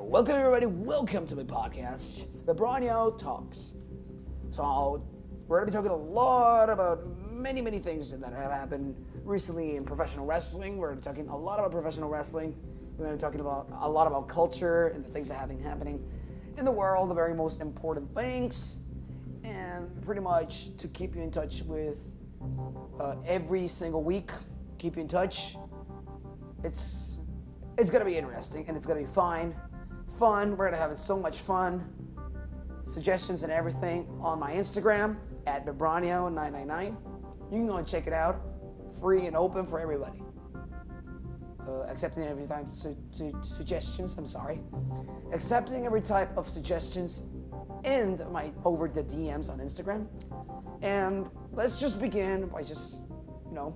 Welcome everybody, welcome to my podcast, Vibranio Talks. So we're gonna be talking a lot about many, many things that have happened recently in professional wrestling. We're talking a lot about professional wrestling. We're gonna be talking about a lot about culture and the things that have been happening in the world, the very most important things, and pretty much to keep you in touch with uh, every single week. Keep you in touch. It's it's gonna be interesting and it's gonna be fine. Fun. We're gonna have so much fun. Suggestions and everything on my Instagram at Vibranio999. You can go and check it out. Free and open for everybody. Uh, accepting every type of su- su- suggestions. I'm sorry. Accepting every type of suggestions in my over the DMs on Instagram. And let's just begin by just, you know,